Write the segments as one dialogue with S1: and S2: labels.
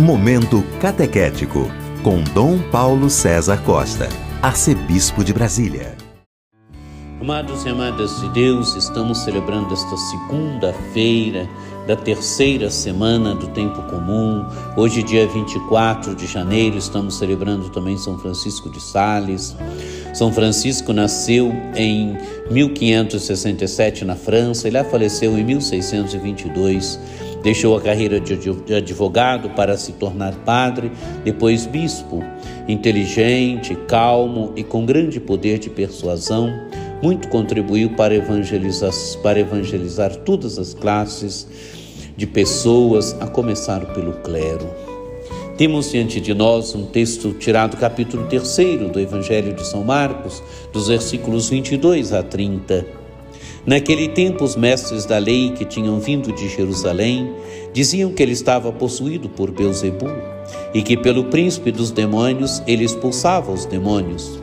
S1: Momento Catequético, com Dom Paulo César Costa, Arcebispo de Brasília.
S2: Amados e amadas de Deus, estamos celebrando esta segunda-feira da terceira semana do tempo comum. Hoje, dia 24 de janeiro, estamos celebrando também São Francisco de Sales. São Francisco nasceu em 1567 na França e lá faleceu em 1622. Deixou a carreira de advogado para se tornar padre, depois bispo. Inteligente, calmo e com grande poder de persuasão, muito contribuiu para evangelizar, para evangelizar todas as classes de pessoas, a começar pelo clero. Temos diante de nós um texto tirado do capítulo 3 do Evangelho de São Marcos, dos versículos 22 a 30. Naquele tempo, os mestres da lei que tinham vindo de Jerusalém diziam que ele estava possuído por Beuzebu e que pelo príncipe dos demônios ele expulsava os demônios.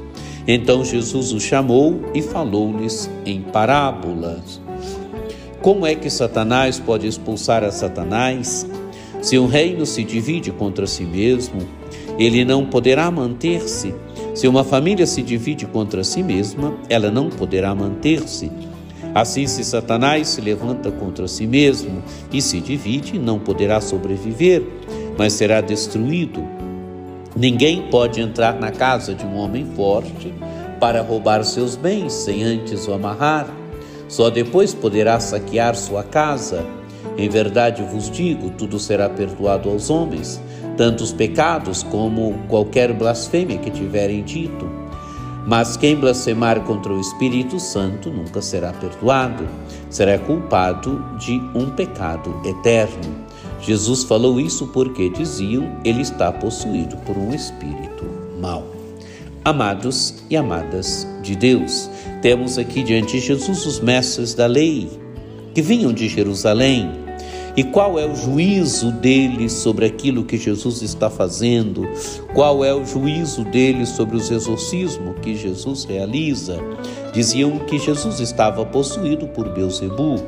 S2: Então Jesus os chamou e falou-lhes em parábolas. Como é que Satanás pode expulsar a Satanás? Se um reino se divide contra si mesmo, ele não poderá manter-se. Se uma família se divide contra si mesma, ela não poderá manter-se. Assim, se Satanás se levanta contra si mesmo e se divide, não poderá sobreviver, mas será destruído. Ninguém pode entrar na casa de um homem forte para roubar seus bens sem antes o amarrar. Só depois poderá saquear sua casa. Em verdade vos digo: tudo será perdoado aos homens, tanto os pecados como qualquer blasfêmia que tiverem dito. Mas quem blasfemar contra o Espírito Santo nunca será perdoado, será culpado de um pecado eterno. Jesus falou isso porque diziam ele está possuído por um espírito mau. Amados e amadas de Deus, temos aqui diante de Jesus os mestres da lei que vinham de Jerusalém e qual é o juízo deles sobre aquilo que Jesus está fazendo? Qual é o juízo deles sobre os exorcismos que Jesus realiza? Diziam que Jesus estava possuído por Beuzebu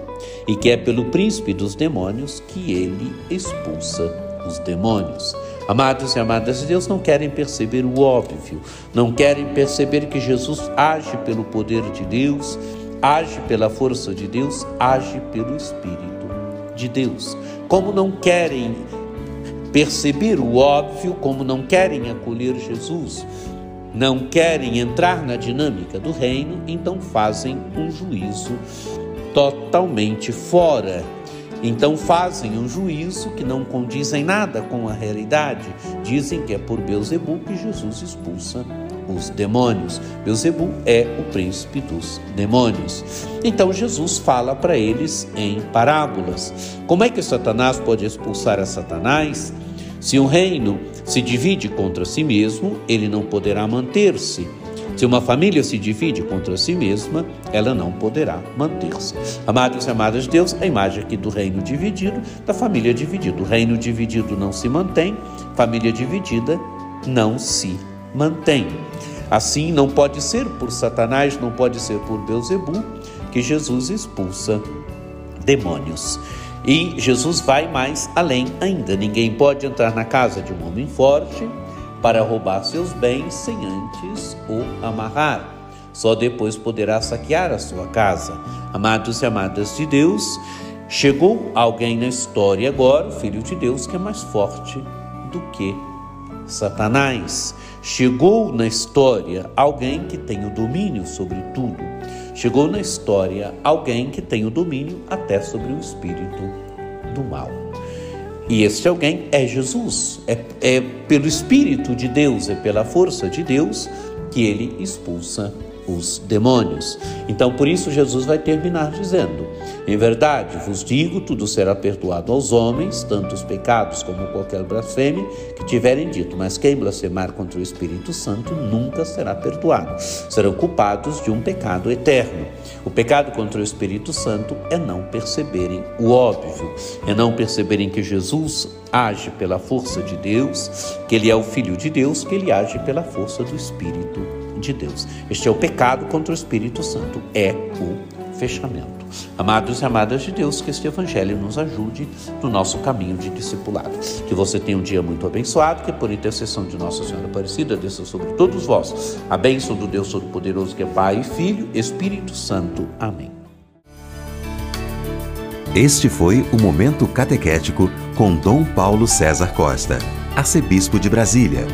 S2: e que é pelo príncipe dos demônios que ele expulsa os demônios. Amados e amadas de Deus não querem perceber o óbvio, não querem perceber que Jesus age pelo poder de Deus, age pela força de Deus, age pelo Espírito de Deus. Como não querem perceber o óbvio, como não querem acolher Jesus, não querem entrar na dinâmica do reino, então fazem um juízo totalmente fora. Então fazem um juízo que não condiz em nada com a realidade. Dizem que é por Beuzebu que Jesus expulsa os demônios. Beuzebu é o príncipe dos demônios. Então Jesus fala para eles em parábolas. Como é que Satanás pode expulsar a Satanás? Se um reino se divide contra si mesmo, ele não poderá manter-se. Se uma família se divide contra si mesma, ela não poderá manter-se. Amados e amadas de Deus, a imagem aqui do reino dividido, da família dividida. O reino dividido não se mantém, família dividida não se mantém. Assim, não pode ser por Satanás, não pode ser por Beuzebu que Jesus expulsa demônios. E Jesus vai mais além ainda. Ninguém pode entrar na casa de um homem forte para roubar seus bens sem antes o amarrar. Só depois poderá saquear a sua casa. Amados e amadas de Deus, chegou alguém na história agora, o Filho de Deus, que é mais forte do que Satanás. Chegou na história alguém que tem o domínio sobre tudo. Chegou na história alguém que tem o domínio até sobre o espírito do mal. E este alguém é Jesus. É, é pelo Espírito de Deus, é pela força de Deus que ele expulsa os demônios. Então, por isso, Jesus vai terminar dizendo: Em verdade vos digo, tudo será perdoado aos homens, tanto os pecados como qualquer blasfêmia que tiverem dito, mas quem blasfemar contra o Espírito Santo nunca será perdoado. Serão culpados de um pecado eterno. O pecado contra o Espírito Santo é não perceberem o óbvio, é não perceberem que Jesus age pela força de Deus, que ele é o Filho de Deus, que ele age pela força do Espírito de Deus. Este é o pecado contra o Espírito Santo, é o fechamento. Amados e amadas de Deus, que este Evangelho nos ajude no nosso caminho de discipulado. Que você tenha um dia muito abençoado, que por intercessão de Nossa Senhora Aparecida desça sobre todos vós a bênção do Deus Todo-Poderoso, que é Pai, Filho, Espírito Santo. Amém.
S1: Este foi o Momento Catequético com Dom Paulo César Costa, arcebispo de Brasília.